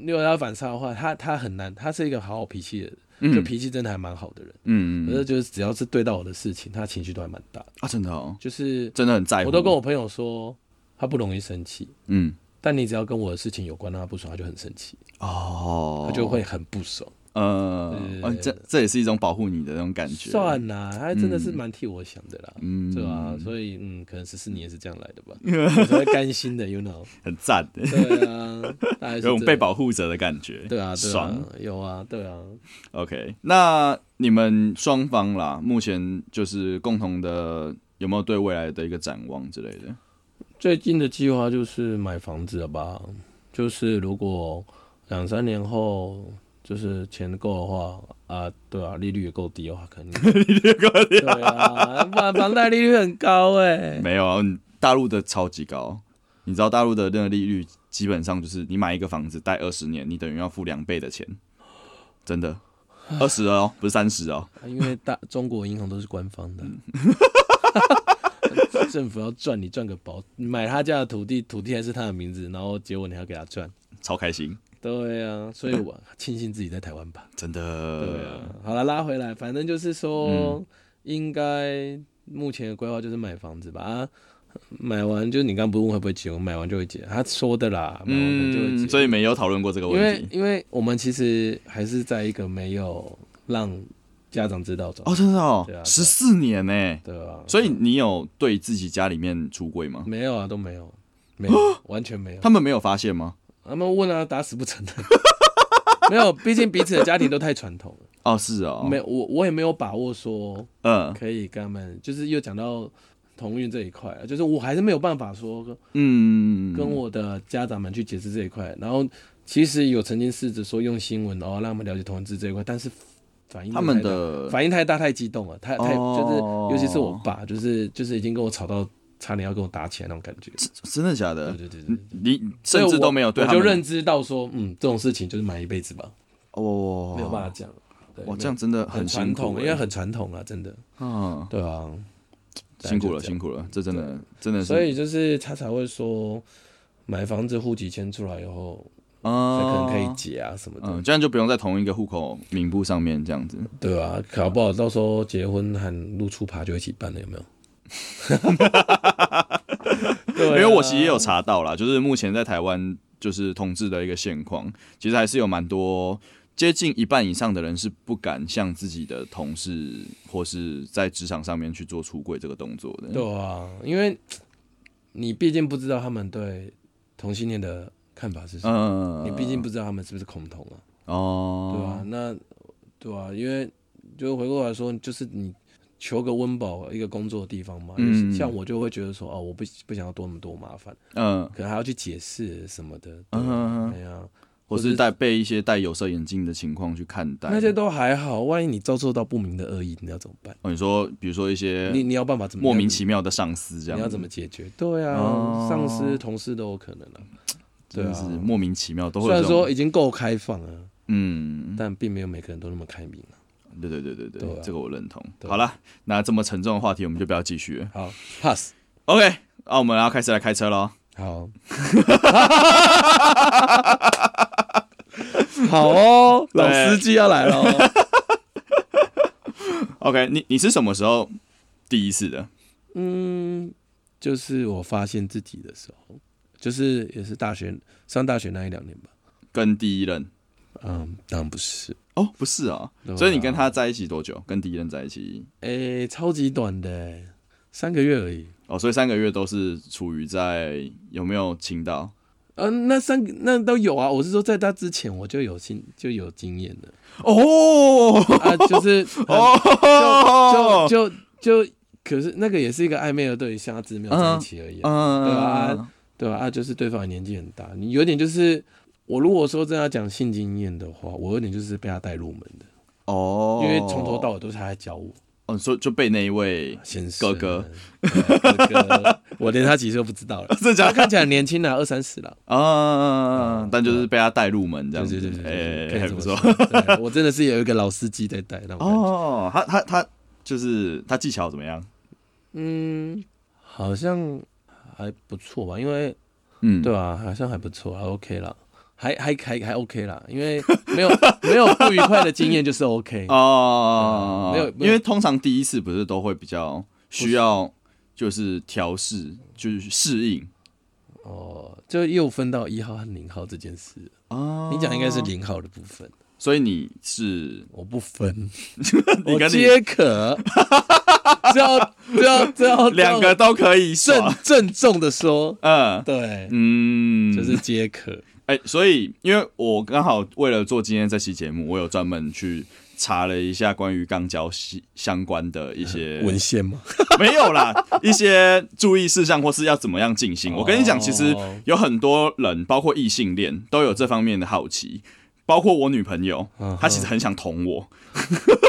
如果要反差的话，他他很难，他是一个好好脾气的人，就嗯脾气真的还蛮好的人。嗯嗯可是就是只要是对到我的事情，他情绪都还蛮大的，啊，真的哦，就是真的很在乎。我都跟我朋友说，他不容易生气。嗯但你只要跟我的事情有关，让他不爽，他就很生气，哦，他就会很不爽。呃，这这也是一种保护你的那种感觉。算啦，他真的是蛮替我想的啦，嗯对吧？所以嗯，可能十四年是这样来的吧，我才会甘心的，you know。很赞的，对啊，有种被保护者的感觉。对啊，对爽啊，有啊，对啊。OK，那你们双方啦，目前就是共同的有没有对未来的一个展望之类的？最近的计划就是买房子了吧？就是如果两三年后就是钱够的话啊，对啊，利率也够低的话，肯定。对啊，不然房贷利率很高哎、没有啊，大陆的超级高，你知道大陆的那个利率基本上就是你买一个房子贷二十年，你等于要付两倍的钱，真的，二十哦，不是三十哦。因为大中国银行都是官方的，政府要赚你赚个饱，你买他家的土地，土地还是他的名字，然后结果你还要给他赚，超开心，对啊，所以我庆幸自己在台湾吧。真的。对啊，好了，拉回来，反正就是说，应该目前的规划就是买房子吧。啊，买完就你刚不是问会不会结婚，买完就会结，他说的啦，买完就会结。嗯，所以没有讨论过这个问题。因为我们其实还是在一个没有让家长知道中哦，真的哦十四年呢。对啊？所以你有对自己家里面出柜吗？没有啊，都没有，没有，完全没有。他们没有发现吗？他们问啊，打死不承认。没有，毕竟彼此的家庭都太传统了。哦，是哦，没有，我我也没有把握说嗯可以跟他们，就是又讲到同运这一块了，就是我还是没有办法说跟嗯，跟我的家长们去解释这一块。然后其实有曾经试着说用新闻哦让他们了解同志这一块，但是反应他们的反应太大，太激动了，太太就是哦尤其是我爸，就是就是已经跟我吵到差点要跟我打起来那种感觉。真的假的对？对对对，你甚至都没有对我就认知到说，嗯，这种事情就是买一辈子吧，哦，没有办法讲。对哇，这样真的很传统，欸，因为很传统啊，真的。嗯，对啊，辛苦了，辛苦了，这真的真的是，所以就是他才会说，买房子户籍迁出来以后，才啊可能可以结啊什么的，嗯，这样就不用在同一个户口名簿上面这样子。对吧、搞不好到时候结婚和入出爬就一起办了，有没有？对啊。因为我其实也有查到啦，就是目前在台湾就是同志的一个现况，其实还是有蛮多接近一半以上的人是不敢向自己的同事或是在职场上面去做出柜这个动作的。对啊，因为你毕竟不知道他们对同性恋的看法是什么，嗯，你毕竟不知道他们是不是恐同啊，哦，对啊、那对啊，因为就回过来说，就是你求个温饱一个工作的地方嘛，嗯。像我就会觉得说，哦，我不不想要多那么多麻烦，嗯，可能还要去解释什么的，对嗯哼哼哎呀，或是戴被一些戴有色眼镜的情况去看待。那些都还好，万一你遭受到不明的恶意，你要怎么办？哦，你说比如说一些你你要办法怎么莫名其妙的上司这样，你要怎么解决？对啊，哦。上司、同事都有可能啊。对啊。真的是，莫名其妙都会虽然说已经够开放了，嗯，但并没有每个人都那么开明啊。对对对对对，这个我认同。好了，那这么沉重的话题我们就不要继续了。好，pass。OK，那我们要开始来开车喽。好，好哦，老司机要来了哦。OK，你你是什么时候第一次的？嗯，就是我发现自己的时候，就是也是大学上大学那一两年吧。跟第一任？嗯，当然不是，哦，不是啊，所以你跟他在一起多久？跟第一任在一起诶、超级短的欸，三个月而已。哦，所以三个月都是处于在有没有亲到？嗯、那三个那都有啊。我是说，在他之前我就有经就有经验了哦啊，就是、哦，就就就，可是那个也是一个暧昧的对象，他只是没有在一起而已、啊，嗯，对啊对吧、啊？就是对方也年纪很大，你有点就是我如果说真的要讲性经验的话，我有点就是被他带入门的，哦，因为从头到尾都是他在教我。哦，所以就被那一位先哥哥 哥哥，我连他几岁都不知道了。真的假的他看起来很年轻了，二三十了。啊，但就是被他带入门这样子，对对对哎，还不错。说。我真的是有一个老司机在带那种感觉。哦，他他他就是他技巧怎么样？嗯，好像还不错吧，因为嗯，对啊，好像还不错，还 OK 啦，还还还还 OK 啦，因为没有没有不愉快的经验就是 OK。哦，没有没有。因为通常第一次不是都会比较需要就是调试，就是适应。哦，就又分到一号和零号这件事。哦。你讲应该是零号的部分，所以你是我不分，你跟你我皆可。只要只要只要两个都可以郑爽，郑重的说，嗯。对，嗯，就是皆可。哎、所以因为我刚好为了做今天这期节目，我有专门去查了一下关于肛交系相关的一些 文献吗？没有啦，一些注意事项或是要怎么样进行。我跟你讲，其实哦有很多人，包括异性恋，都有这方面的好奇。包括我女朋友嗯，她其实很想捅我，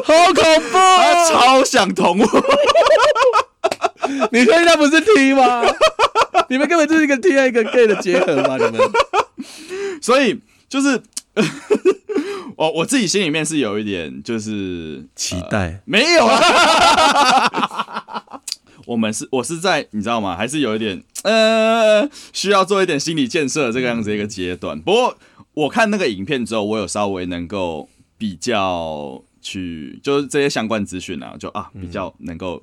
好恐怖！她超想捅我。你说那不是 T 吗？你们根本就是一个 T 和一个 gay 的结合吧？你们 所以就是我我自己心里面是有一点就是期待，没有啊。我们是，我是在你知道吗？还是有一点呃，需要做一点心理建设这个样子一个阶段。不过我看那个影片之后，我有稍微能够比较去，就是这些相关资讯啊，就啊比较能够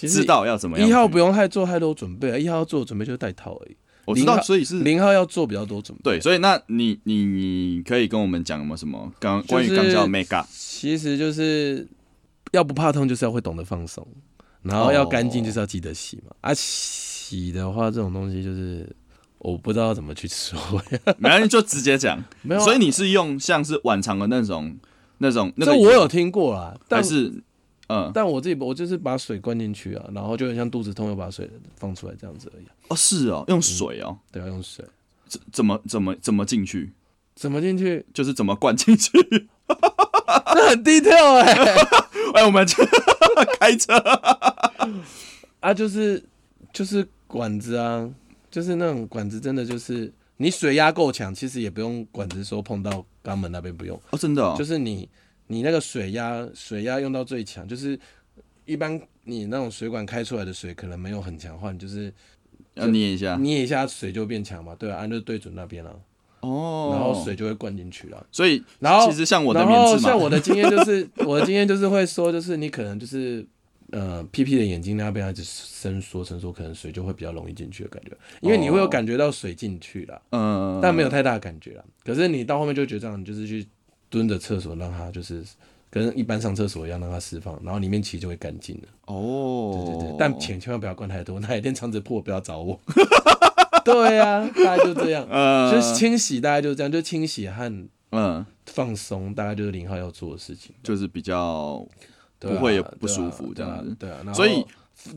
知道要怎么样。一号不用太做太多准备啊，一号要做的准备就是带套而已。我知道，所以是零号要做比较多准备。对，所以那你你你可以跟我们讲有没有什么刚关于刚叫 make up，其实就是要不怕痛，就是要会懂得放松。然后要干净，就是要记得洗嘛。啊，洗的话，这种东西就是我不知道怎么去说。没关系，就直接讲。没有，所以你是用像是晚长的那种、那种、那个，我有听过啊。但是，嗯，但我自己我就是把水灌进去啊，然后就很像肚子痛，又把水放出来这样子而已。哦，是哦，用水哦。对啊，用水。怎怎么怎么怎么进去？怎么进去？就是怎么灌进去？这很低调哎。哎，我们开车 啊，就是就是管子啊，就是那种管子，真的就是你水压够强，其实也不用管子说碰到肛门那边不用哦，真的，就是你你那个水压水压用到最强，就是一般你那种水管开出来的水可能没有很强，换就是要捏一下，捏一下水就变强嘛，对啊，按就对准那边了。哦，然后水就会灌进去了，所以然后其实像我的，然后像我的经验就是，我的经验就是会说，就是你可能就是呃屁屁的眼睛那边一直伸缩伸缩，可能水就会比较容易进去的感觉，因为你会有感觉到水进去了，嗯，但没有太大的感觉了。可是你到后面就觉得这样，你就是去蹲着厕所让它就是跟一般上厕所一样让它释放，然后里面其实就会干净了。哦，对对对，但钱千万不要灌太多，哪一天肠子破不要找我。对呀，大概就这样，就是清洗，大概就这样，就清洗和嗯。放松，大概就是零号要做的事情，就是比较不会有不舒服这样子。对啊，所以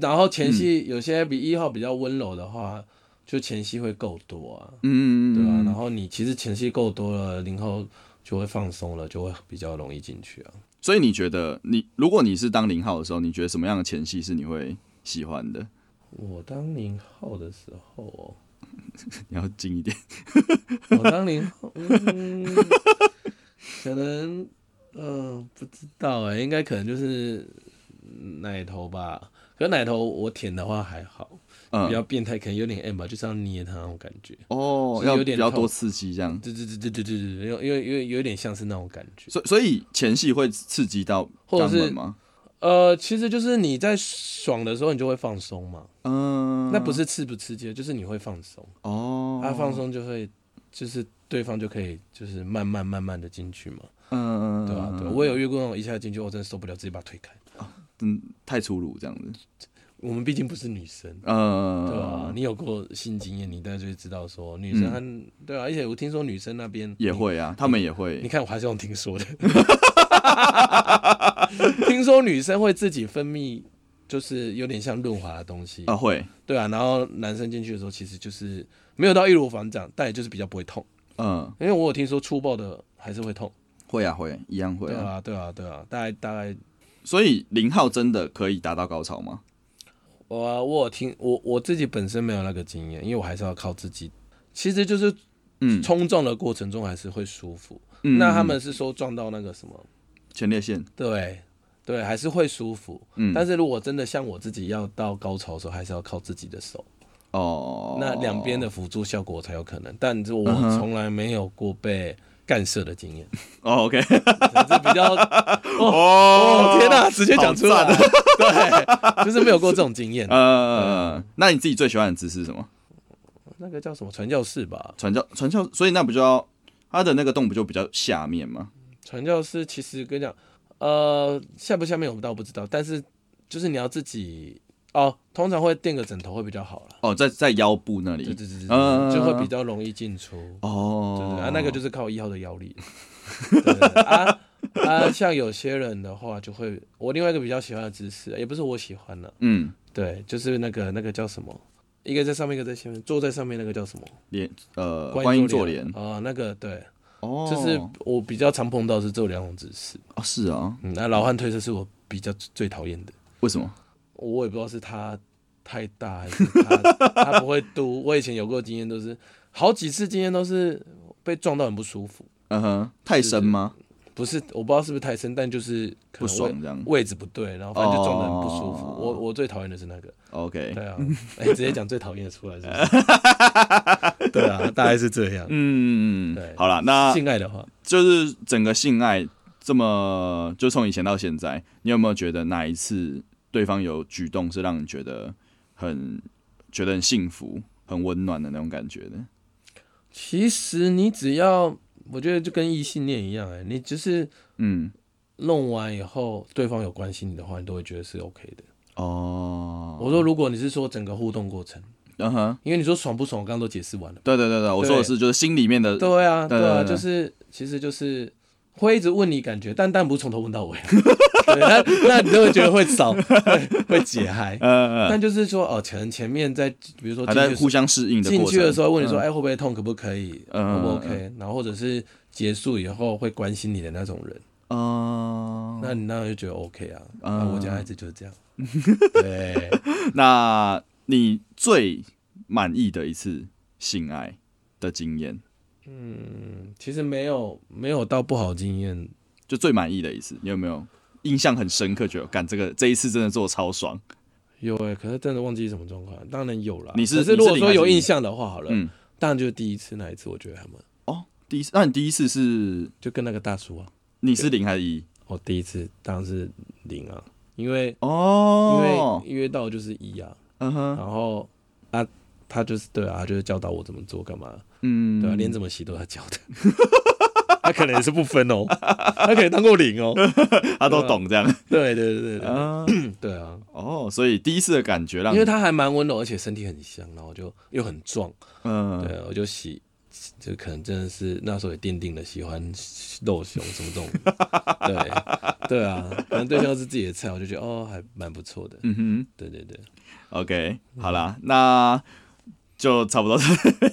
然后前戏有些比一号比较温柔的话，就前戏会够多啊，嗯，对啊，然后你其实前戏够多了，零号就会放松了，就会比较容易进去啊。所以你觉得，你如果你是当零号的时候，你觉得什么样的前戏是你会喜欢的？我当零号的时候。你要近一点。我当年，嗯，可能，嗯，不知道哎，应该可能就是奶头吧。可奶头我舔的话还好，比较变态，可能有点 M 吧，就这样捏它那种感觉。哦，要有点比较多刺激这样。对对对对对对对，因为因为因为有点像是那种感觉。所所以前戏会刺激到或者是吗？呃，其实就是你在爽的时候，你就会放松嘛。嗯，那不是刺不刺激，就是你会放松。哦，他放松就会，就是对方就可以，就是慢慢慢慢的进去嘛。嗯嗯，对吧？对，我有遇过那种一下进去，我真的受不了，直接把他推开。啊，嗯，太粗鲁这样子。我们毕竟不是女生，嗯，对吧？你有过性经验，你大概就会知道说，女生，对啊，而且我听说女生那边也会啊，他们也会。你看，我还是用听说的。听说女生会自己分泌，就是有点像润滑的东西啊，会，对啊。然后男生进去的时候，其实就是没有到易如反掌，但也就是比较不会痛。嗯，因为我有听说粗暴的还是会痛，会啊，会一样会。对啊，对啊，对啊，大概大概。所以零号真的可以达到高潮吗？我我听我我自己本身没有那个经验，因为我还是要靠自己。其实就是嗯，冲撞的过程中还是会舒服。那他们是说撞到那个什么？前列腺对对，还是会舒服。嗯，但是如果真的像我自己要到高潮的时候，还是要靠自己的手。哦，那两边的辅助效果才有可能。但是我从来没有过被干涉的经验。哦，OK，这 比较 哦，天哪，直接讲出来的。对，就是没有过这种经验。呃，那你自己最喜欢的姿势是什么？那个叫什么传教士吧？传教传教，所以那不就要他的那个洞不就比较下面吗？传教士其实跟你讲，呃，下不下面我倒不知道，但是就是你要自己哦，通常会垫个枕头会比较好了。哦，在在腰部那里，对对对对，就会比较容易进出。哦，对对啊，那个就是靠一号的腰力。啊啊，像有些人的话，就会我另外一个比较喜欢的姿势，也不是我喜欢的，嗯，对，就是那个那个叫什么，一个在上面，一个在下面，坐在上面那个叫什么？连呃，观音坐莲啊，那个对。哦，就是我比较常碰到是这两种姿势啊，是啊，嗯，那老汉推车是我比较最讨厌的，为什么？我也不知道是他太大还是他他不会嘟。我以前有过经验，都是好几次经验都是被撞到很不舒服，嗯哼，太深吗？不是我不知道是不是太深，但就是可不能位爽这样。位置不对，然后反正就撞得很不舒服。哦我我最讨厌的是那个，OK，对啊，哎、直接讲最讨厌的出来是不是？对啊，大概是这样。嗯对，好了，那性爱的话，就是整个性爱这么，就从以前到现在，你有没有觉得哪一次对方有举动是让你觉得很觉得很幸福、很温暖的那种感觉的？其实你只要，我觉得就跟异性恋一样、哎，你就是嗯，弄完以后，对方有关心你的话，你都会觉得是 OK 的。哦，我说，如果你是说整个互动过程，嗯哼，因为你说爽不爽，我刚刚都解释完了。对对对对，我说的是就是心里面的，对啊，对啊，就是其实就是会一直问你感觉，但但不是从头问到尾。对，那那你就会觉得会少，会会解嗨。呃，但就是说，哦，可能前面在比如说还在互相适应的进过去的时候问你说，嗯哎，会不会痛，可不可以，嗯 OK？然后或者是结束以后会关心你的那种人，哦，那你那就觉得 OK 啊。嗯那我家孩子就是这样。对，那你最满意的一次性爱的经验，嗯，其实没有没有到不好经验，就最满意的一次，你有没有印象很深刻？觉得干这个这一次真的做的超爽，有哎、可是真的忘记什么状况，当然有啦。你是是如果说有印象的话，好了，嗯，当然就是第一次那一次，我觉得还蛮，哦，第一次，那你第一次是？就跟那个大叔啊，你是零还是一？我第一次当然是零啊，因为、哦，因为约到就是一啊，嗯哼，然后啊，他就是对啊，他就是教导我怎么做干嘛，嗯，对啊，连怎么洗都他教的。他可能也是不分哦，他可能当过零哦。他都懂这样，对对对对。对，啊，对啊，哦，所以第一次的感觉让，因为他还蛮温柔，而且身体很香，然后就又很壮，嗯，对，我就喜，就可能真的是那时候也奠定了喜欢肉熊什么这种，对对啊，反正对象是自己的菜，我就觉得哦还蛮不错的，嗯哼。对对对，，OK，好啦，那就差不多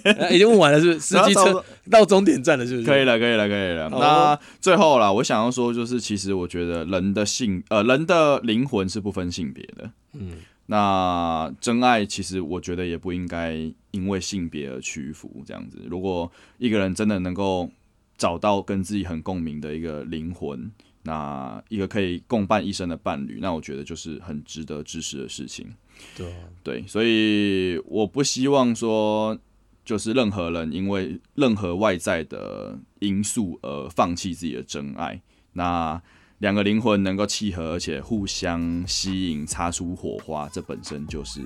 哎 已经问完了是不是？司机车到终点站了是不是？可以了，可以了，可以了。好那最后啦，我想要说，就是其实我觉得人的性，呃，人的灵魂是不分性别的。嗯，那真爱其实我觉得也不应该因为性别而屈服，这样子。如果一个人真的能够找到跟自己很共鸣的一个灵魂，那一个可以共伴一生的伴侣，那我觉得就是很值得支持的事情。对，对，所以我不希望说，就是任何人因为任何外在的因素而放弃自己的真爱。那两个灵魂能够契合，而且互相吸引，擦出火花，这本身就是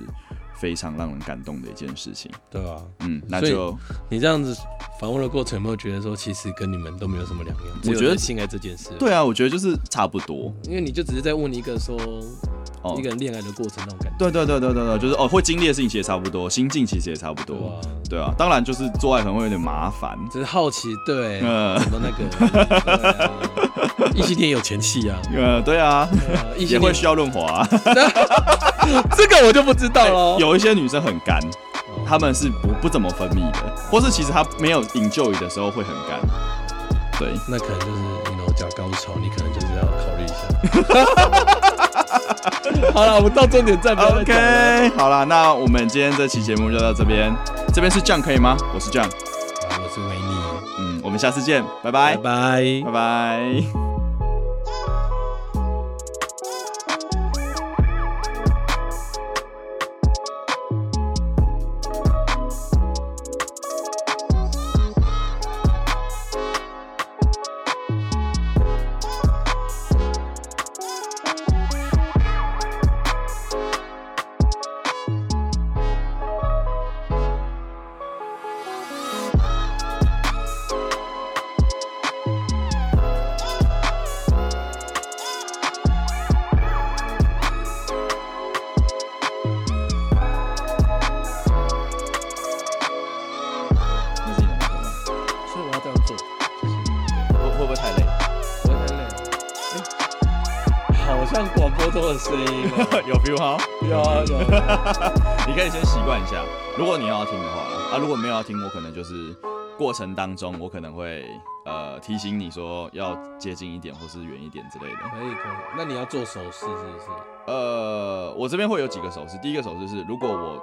非常让人感动的一件事情。对啊，嗯，那就你这样子访问的过程，有没有觉得说其实跟你们都没有什么两样？我觉得性爱这件事，，对啊，我觉得就是差不多。因为你就只是在问一个说哦一个人恋爱的过程那种感觉，对对对对对对，就是哦，会经历的事情其实也差不多，心境其实也差不多。对啊，对啊，当然就是做爱可能会有点麻烦。只是好奇，对，嗯什么那个，异性恋有前戏啊，呃，对啊，异性也会需要润滑、啊。这个我就不知道了。有一些女生很干，哦她们是不不怎么分泌的，或是其实她没有 enjoy 的时候会很干。对，那可能就是你 know 假高潮，你可能就是要考虑一下。好了，我们到重点站，不要再讲了。OK，好啦，那我们今天这期节目就到这边。这边是 John 可以吗？我是嗯，我们下次见，拜拜，拜拜拜拜。就是过程当中，我可能会呃提醒你说要接近一点或是远一点之类的。可以可以，那你要做手势是不是？呃，我这边会有几个手势。第一个手势是，如果我